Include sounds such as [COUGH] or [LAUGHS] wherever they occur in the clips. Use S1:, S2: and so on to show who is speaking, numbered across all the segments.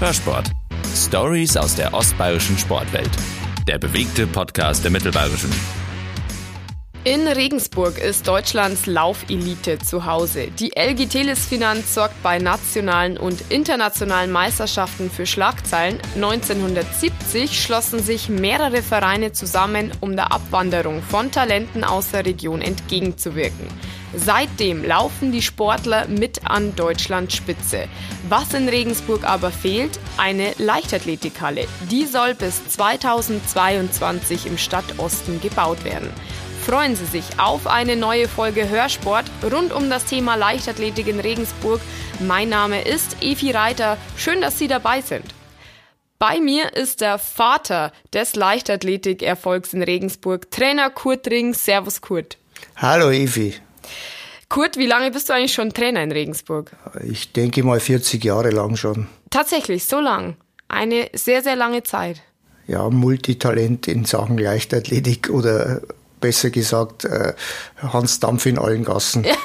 S1: Hörsport. Stories aus der ostbayerischen Sportwelt. Der bewegte Podcast der Mittelbayerischen.
S2: In Regensburg ist Deutschlands Laufelite zu Hause. Die LG Telis Finanz sorgt bei nationalen und internationalen Meisterschaften für Schlagzeilen. 1970 schlossen sich mehrere Vereine zusammen, um der Abwanderung von Talenten aus der Region entgegenzuwirken. Seitdem laufen die Sportler mit an Deutschlands Spitze. Was in Regensburg aber fehlt, eine Leichtathletikhalle. Die soll bis 2022 im Stadtosten gebaut werden freuen Sie sich auf eine neue Folge Hörsport rund um das Thema Leichtathletik in Regensburg. Mein Name ist Evi Reiter. Schön, dass Sie dabei sind. Bei mir ist der Vater des Leichtathletik-Erfolgs in Regensburg, Trainer Kurt Ring. Servus Kurt.
S3: Hallo Evi.
S2: Kurt, wie lange bist du eigentlich schon Trainer in Regensburg?
S3: Ich denke mal 40 Jahre lang schon.
S2: Tatsächlich, so lang. Eine sehr, sehr lange Zeit.
S3: Ja, Multitalent in Sachen Leichtathletik oder besser gesagt äh, Hans Dampf in allen Gassen. [LAUGHS]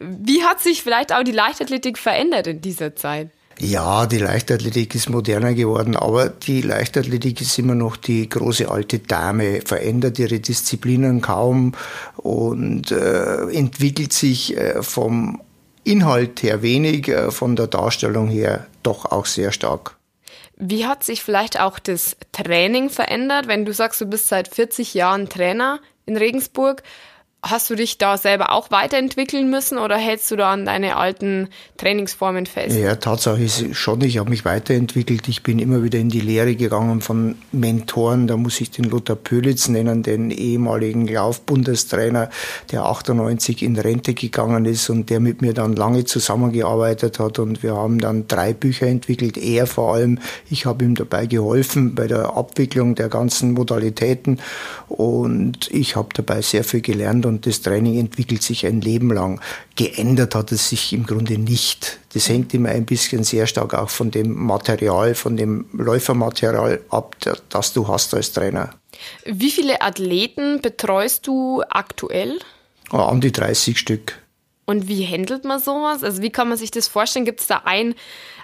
S2: Wie hat sich vielleicht auch die Leichtathletik verändert in dieser Zeit?
S3: Ja, die Leichtathletik ist moderner geworden, aber die Leichtathletik ist immer noch die große alte Dame, verändert ihre Disziplinen kaum und äh, entwickelt sich äh, vom Inhalt her wenig, äh, von der Darstellung her doch auch sehr stark.
S2: Wie hat sich vielleicht auch das Training verändert? Wenn du sagst, du bist seit 40 Jahren Trainer in Regensburg, Hast du dich da selber auch weiterentwickeln müssen oder hältst du da an deine alten Trainingsformen fest?
S3: Ja, Tatsache ist schon, ich habe mich weiterentwickelt. Ich bin immer wieder in die Lehre gegangen von Mentoren. Da muss ich den Lothar Pölitz nennen, den ehemaligen Laufbundestrainer, der 98 in Rente gegangen ist und der mit mir dann lange zusammengearbeitet hat. Und wir haben dann drei Bücher entwickelt. Er vor allem. Ich habe ihm dabei geholfen bei der Abwicklung der ganzen Modalitäten und ich habe dabei sehr viel gelernt und das Training entwickelt sich ein Leben lang. Geändert hat es sich im Grunde nicht. Das hängt immer ein bisschen sehr stark auch von dem Material, von dem Läufermaterial ab, das du hast als Trainer.
S2: Wie viele Athleten betreust du aktuell?
S3: An die 30 Stück.
S2: Und wie handelt man sowas? Also wie kann man sich das vorstellen? Gibt es da ein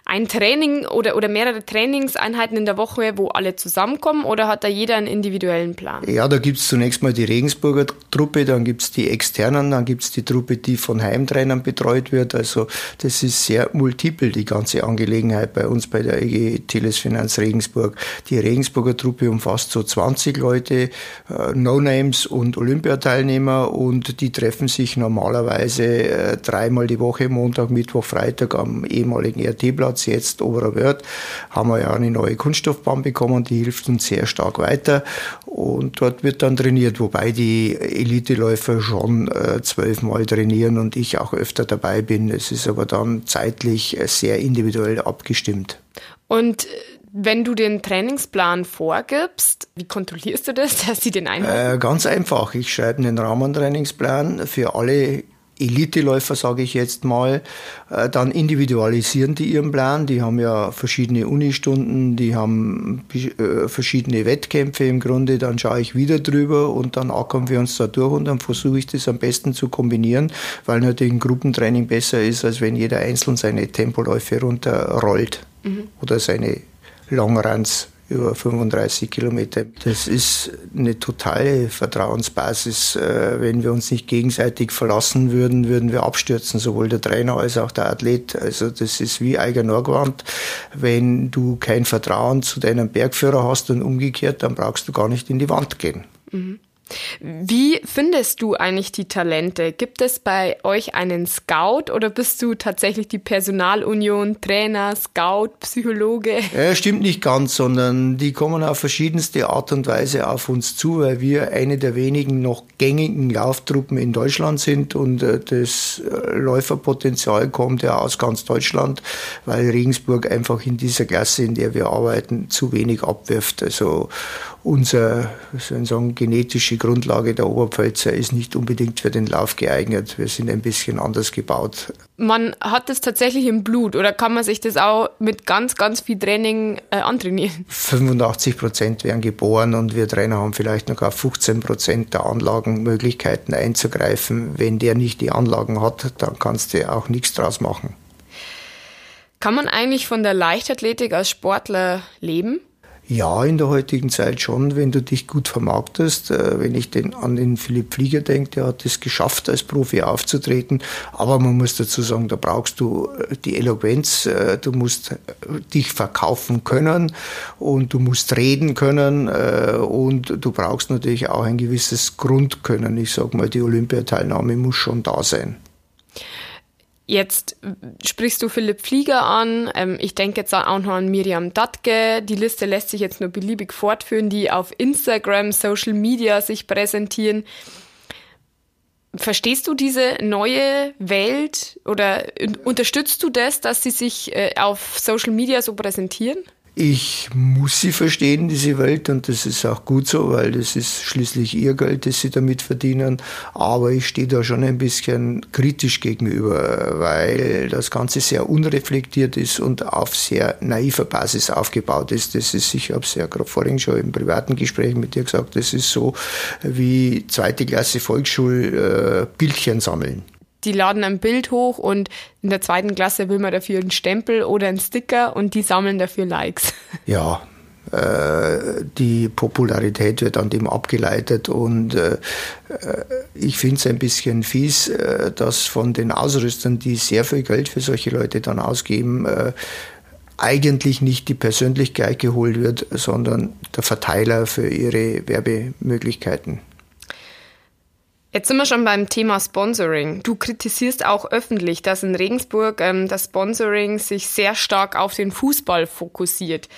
S2: ein Training oder, oder mehrere Trainingseinheiten in der Woche, wo alle zusammenkommen oder hat da jeder einen individuellen Plan?
S3: Ja, da gibt es zunächst mal die Regensburger Truppe, dann gibt es die externen, dann gibt es die Truppe, die von Heimtrainern betreut wird. Also das ist sehr multiple, die ganze Angelegenheit bei uns bei der EG Telesfinanz Regensburg. Die Regensburger Truppe umfasst so 20 Leute, äh, No-Names und Olympiateilnehmer und die treffen sich normalerweise äh, dreimal die Woche, Montag, Mittwoch, Freitag am ehemaligen RT-Platz Platz, jetzt Oberer Wörth, haben wir ja eine neue Kunststoffbahn bekommen, die hilft uns sehr stark weiter. Und dort wird dann trainiert, wobei die Eliteläufer schon äh, zwölfmal trainieren und ich auch öfter dabei bin. Es ist aber dann zeitlich sehr individuell abgestimmt.
S2: Und wenn du den Trainingsplan vorgibst, wie kontrollierst du das, [LAUGHS] dass sie den einhalten?
S3: Äh, ganz einfach. Ich schreibe einen Rahmentrainingsplan für alle Eliteläufer, sage ich jetzt mal, äh, dann individualisieren die ihren Plan. Die haben ja verschiedene Unistunden, die haben äh, verschiedene Wettkämpfe im Grunde. Dann schaue ich wieder drüber und dann ackern wir uns da durch und dann versuche ich das am besten zu kombinieren, weil natürlich ein Gruppentraining besser ist, als wenn jeder einzeln seine Tempoläufe runterrollt mhm. oder seine Longruns über 35 Kilometer. Das ist eine totale Vertrauensbasis. Äh, wenn wir uns nicht gegenseitig verlassen würden, würden wir abstürzen, sowohl der Trainer als auch der Athlet. Also das ist wie Eigenorgwand. Wenn du kein Vertrauen zu deinem Bergführer hast und umgekehrt, dann brauchst du gar nicht in die Wand gehen. Mhm.
S2: Wie findest du eigentlich die Talente? Gibt es bei euch einen Scout oder bist du tatsächlich die Personalunion, Trainer, Scout, Psychologe? [LAUGHS]
S3: Ja, stimmt nicht ganz, sondern die kommen auf verschiedenste Art und Weise auf uns zu, weil wir eine der wenigen noch gängigen Lauftruppen in Deutschland sind und äh, das äh, Läuferpotenzial kommt ja aus ganz Deutschland, weil Regensburg einfach in dieser Klasse, in der wir arbeiten, zu wenig abwirft. Also unser, sagen, genetische Grundlage der Oberpfälzer ist nicht unbedingt für den Lauf geeignet. Wir sind ein bisschen anders gebaut.
S2: Man hat das tatsächlich im Blut oder kann man sich das auch mit ganz, ganz viel Training äh, antrainieren?
S3: 85 Prozent werden geboren und wir Trainer haben vielleicht noch auf 15 Prozent der Anlagenmöglichkeiten einzugreifen. Wenn der nicht die Anlagen hat, dann kannst du auch nichts draus machen.
S2: Kann man eigentlich von der Leichtathletik als Sportler leben?
S3: Ja, in der heutigen Zeit schon, wenn du dich gut vermarktest. Äh, wenn ich den, an den Philipp Flieger denke, der hat es geschafft, als Profi aufzutreten. Aber man muss dazu sagen, da brauchst du äh, die Eloquenz, äh, du musst dich verkaufen können und du musst reden können und du brauchst natürlich auch ein gewisses Grundkönnen. Ich sag mal, die Olympiateilnahme muss schon da sein.
S2: Jetzt sprichst du Philipp Flieger an. Ähm, ich denke jetzt auch noch an Miriam Dattke. Die Liste lässt sich jetzt nur beliebig fortführen, die auf Instagram, Social Media sich präsentieren. Verstehst du diese neue Welt oder unterstützt du das, dass sie sich äh, auf Social Media so präsentieren?
S3: Ich muss sie verstehen, diese Welt, und das ist auch gut so, weil das ist schließlich ihr Geld, das sie damit verdienen. Aber ich stehe da schon ein bisschen kritisch gegenüber, weil das Ganze sehr unreflektiert ist und auf sehr naiver Basis aufgebaut ist. Das ist, ich habe es ja gerade vorhin schon im privaten Gespräch mit dir gesagt, das ist so wie zweite Klasse Volksschul äh, Bildchen sammeln
S2: die laden ein Bild hoch und in der zweiten Klasse will man dafür einen Stempel oder einen Sticker und die sammeln dafür Likes. [LAUGHS]
S3: Ja, äh, die Popularität wird an dem abgeleitet und äh, äh, ich finde es ein bisschen fies, dass von den Ausrüstern, die sehr viel Geld für solche Leute dann ausgeben, eigentlich nicht die Persönlichkeit geholt wird, sondern der Verteiler für ihre Werbemöglichkeiten.
S2: Jetzt sind wir schon beim Thema Sponsoring. Du kritisierst auch öffentlich, dass in Regensburg ähm, das Sponsoring sich sehr stark auf den Fußball fokussiert.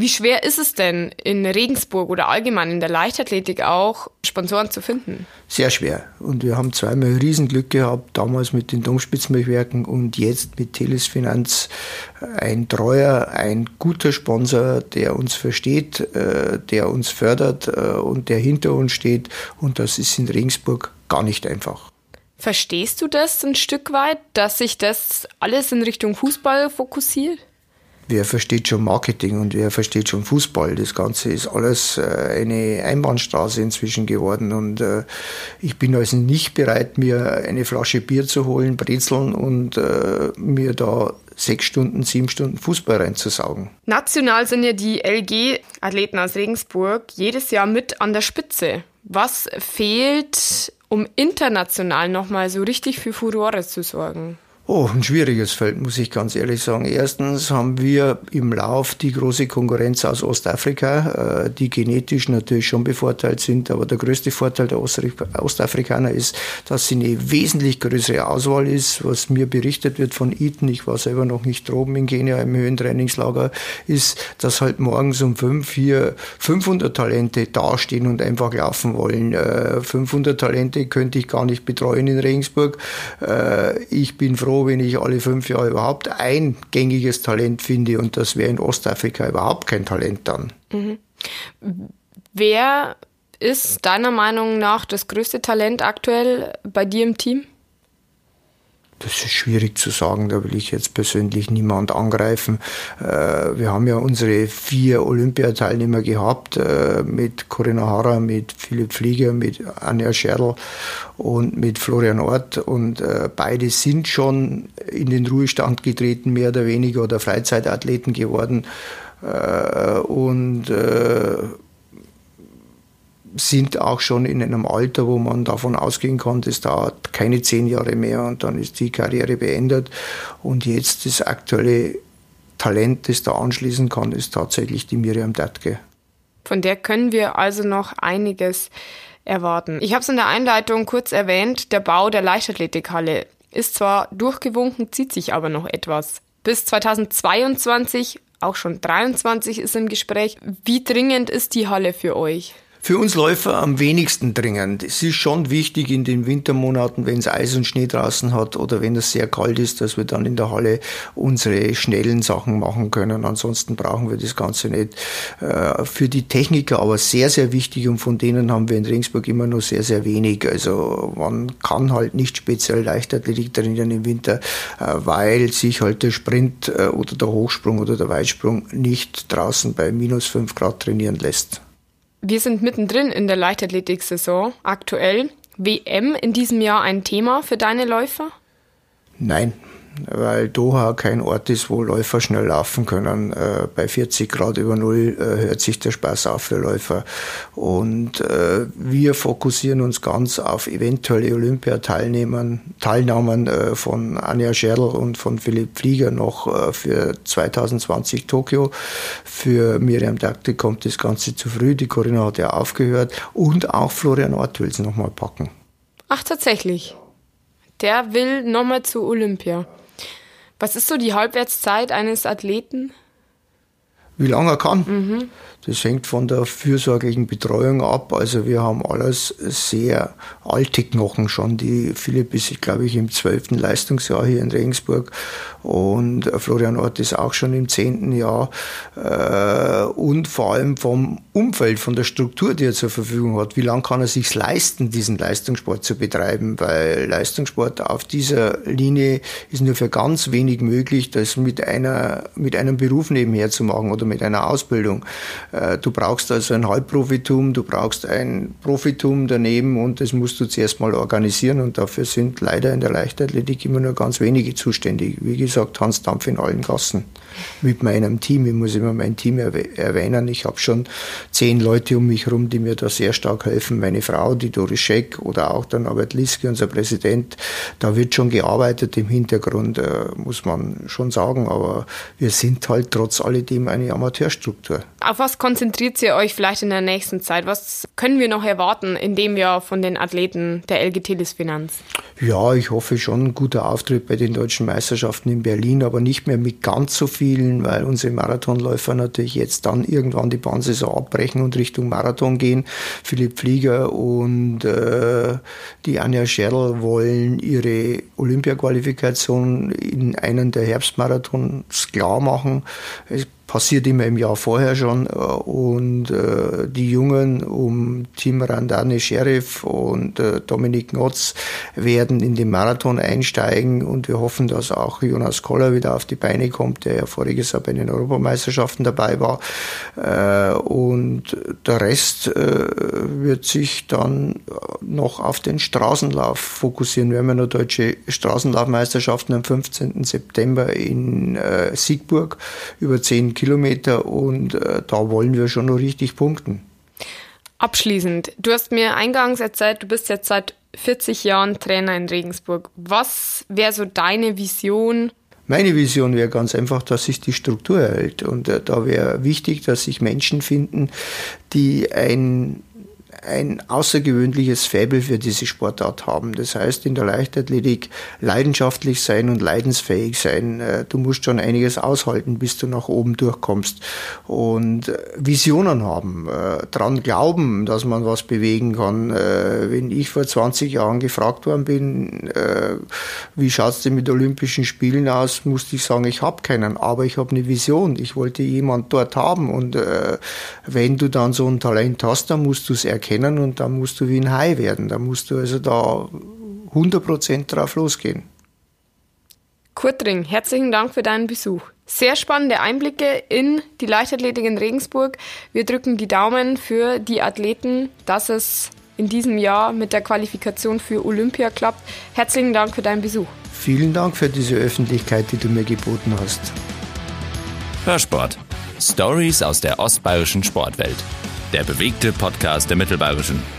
S2: Wie schwer ist es denn in Regensburg oder allgemein in der Leichtathletik auch, Sponsoren zu finden?
S3: Sehr schwer. Und wir haben zweimal Riesenglück gehabt, damals mit den Domspitzmilchwerken und jetzt mit Teles Finanz. Ein treuer, ein guter Sponsor, der uns versteht, äh, der uns fördert äh, und der hinter uns steht. Und das ist in Regensburg gar nicht einfach.
S2: Verstehst du das ein Stück weit, dass sich das alles in Richtung Fußball fokussiert?
S3: Wer versteht schon Marketing und wer versteht schon Fußball. Das Ganze ist alles äh, eine Einbahnstraße inzwischen geworden und äh, ich bin also nicht bereit, mir eine Flasche Bier zu holen, Brezeln und äh, mir da sechs Stunden, sieben Stunden Fußball reinzusaugen.
S2: National sind ja die LG-Athleten aus Regensburg jedes Jahr mit an der Spitze. Was fehlt, um international nochmal so richtig für Furore zu sorgen?
S3: Oh, ein schwieriges Feld, muss ich ganz ehrlich sagen. Erstens haben wir im Lauf die große Konkurrenz aus Ostafrika, äh, die genetisch natürlich schon bevorteilt sind. Aber der größte Vorteil der Ostafrikaner ist, dass sie eine wesentlich größere Auswahl ist. Was mir berichtet wird von Eton, ich war selber noch nicht droben in Kenia im Höhentrainingslager, ist, dass halt morgens um fünf hier 500 Talente dastehen und einfach laufen wollen. 500 äh, Talente könnte ich gar nicht betreuen in Regensburg. Äh, ich bin froh, wenn ich alle fünf Jahre überhaupt ein gängiges Talent finde und das wäre in Ostafrika überhaupt kein Talent dann. Mhm.
S2: Wer ist deiner Meinung nach das größte Talent aktuell bei dir im Team?
S3: Das ist schwierig zu sagen, da will ich jetzt persönlich niemand angreifen. Äh, wir haben ja unsere vier Olympiateilnehmer gehabt, äh, mit Corinna Harrer, mit Philipp Flieger, mit Anja Scherl und mit Florian Ort. Und äh, beide sind schon in den Ruhestand getreten, mehr oder weniger, oder Freizeitathleten geworden. Und sind auch schon in einem Alter, wo man davon ausgehen kann, das dauert keine zehn Jahre mehr und dann ist die Karriere beendet. Und jetzt das aktuelle Talent, das da anschließen kann, ist tatsächlich die Miriam Dattke.
S2: Von der können wir also noch einiges erwarten. Ich habe es in der Einleitung kurz erwähnt, der Bau der Leichtathletikhalle ist zwar durchgewunken, zieht sich aber noch etwas. Bis 2022, auch schon 23 ist im Gespräch. Wie dringend ist die Halle für euch?
S3: Für uns Läufer am wenigsten dringend. Es ist schon wichtig in den Wintermonaten, wenn es Eis und Schnee draußen hat oder wenn es sehr kalt ist, dass wir dann in der Halle unsere schnellen Sachen machen können. Ansonsten brauchen wir das Ganze nicht. Äh, für die Techniker aber sehr, sehr wichtig und von denen haben wir in Ringsburg immer noch sehr, sehr wenig. Also man kann halt nicht speziell Leichtathletik trainieren im Winter, äh, weil sich halt der Sprint äh, oder der Hochsprung oder der Weitsprung nicht draußen bei minus fünf Grad trainieren lässt.
S2: Wir sind mittendrin in der Leichtathletik-Saison aktuell. WM in diesem Jahr ein Thema für deine Läufer?
S3: Nein, weil Doha kein Ort ist, wo Läufer schnell laufen können. Äh, bei 40 Grad über Null äh, hört sich der Spaß auf für Läufer. Und äh, wir fokussieren uns ganz auf eventuelle Olympiateilnahmen Teilnahmen äh, von Anja Scherl und von Philipp Flieger noch äh, für 2020 Tokio. Für Miriam Dakte kommt das Ganze zu früh. Die Corinna hat ja aufgehört. Und auch Florian Ort will es nochmal packen.
S2: Ach, tatsächlich. Der will nochmal zu Olympia. Was ist so die Halbwertszeit eines Athleten?
S3: Wie lange er kann. Mhm. Das hängt von der fürsorglichen Betreuung ab. Also wir haben alles sehr alte Knochen schon. Die Philipp ist, glaube ich, im zwölften Leistungsjahr hier in Regensburg und Florian Ort ist auch schon im zehnten Jahr. Äh, und vor allem vom Umfeld, von der Struktur, die er zur Verfügung hat. Wie lange kann er sich leisten, diesen Leistungssport zu betreiben? Weil Leistungssport auf dieser Linie ist nur für ganz wenig möglich, das mit einer, mit einem Beruf nebenher zu machen oder mit einer Ausbildung. Äh, du brauchst also ein Halbprofitum, du brauchst ein Profitum daneben und das musst du zuerst mal organisieren und dafür sind leider in der Leichtathletik immer nur ganz wenige zuständig. Wie gesagt, Hans Dampf in allen Gassen mit meinem Team. Ich muss immer mein Team erwähnen. Ich habe schon zehn Leute um mich herum, die mir da sehr stark helfen. Meine Frau, die Doris Scheck oder auch der Norbert Liske, unser Präsident. Da wird schon gearbeitet im Hintergrund, äh, muss man schon sagen. Aber wir sind halt trotz alledem eine Amateurstruktur.
S2: Auf was konzentriert ihr euch vielleicht in der nächsten Zeit? Was können wir noch erwarten in dem Jahr von den Athleten der LG Telis Finanz?
S3: Ja, ich hoffe schon ein guter Auftritt bei den deutschen Meisterschaften in Berlin, aber nicht mehr mit ganz so vielen, weil unsere Marathonläufer natürlich jetzt dann irgendwann die Bahnsaison abbrechen und Richtung Marathon gehen. Philipp Flieger und äh, die Anja Scherl wollen ihre Olympiaqualifikation in einen der Herbstmarathons klar machen. Es passiert immer im Jahr vorher schon. Äh, und äh, die Jungen um Tim Randani Sheriff und äh, Dominik Notz werden in den Marathon einsteigen und wir hoffen, dass auch Jonas Koller wieder auf die Beine kommt, der ja voriges Jahr bei den Europameisterschaften dabei war. Äh, und der Rest äh, wird sich dann noch auf den Straßenlauf fokussieren. Wir haben ja noch deutsche Straßenlaufmeisterschaften am 15. September in äh, Siegburg über zehn Kilometer und äh, da wollen wir schon noch richtig punkten.
S2: Abschließend, du hast mir eingangs erzählt, du bist jetzt seit 40 Jahren Trainer in Regensburg. Was wäre so deine Vision?
S3: Meine Vision wäre ganz einfach, dass sich die Struktur erhält. Und äh, da wäre wichtig, dass sich Menschen finden, die ein ein außergewöhnliches Faible für diese Sportart haben. Das heißt, in der Leichtathletik leidenschaftlich sein und leidensfähig sein. Äh, du musst schon einiges aushalten, bis du nach oben durchkommst. Und äh, Visionen haben, äh, dran glauben, dass man was bewegen kann. Wenn ich vor 20 Jahren gefragt worden bin, wie schaut's denn mit Olympischen Spielen aus, musste ich sagen, ich habe keinen, aber ich habe eine Vision. Ich wollte jemand dort haben. Und wenn du dann so ein Talent hast, dann musst du es erkennen erkennen und dann musst du wie ein Hai werden. Da musst du also da 100% drauf losgehen.
S2: Kurt Ring, herzlichen Dank für deinen Besuch. Sehr spannende Einblicke in die Leichtathletik in Regensburg. Wir drücken die Daumen für die Athleten, dass es in diesem Jahr mit der Qualifikation für Olympia klappt. Herzlichen Dank für deinen Besuch.
S3: Vielen Dank für diese Öffentlichkeit, die du mir geboten hast.
S1: Hörsport. Stories aus der ostbayerischen Sportwelt der bewegte Podcast der Mittelbayerischen.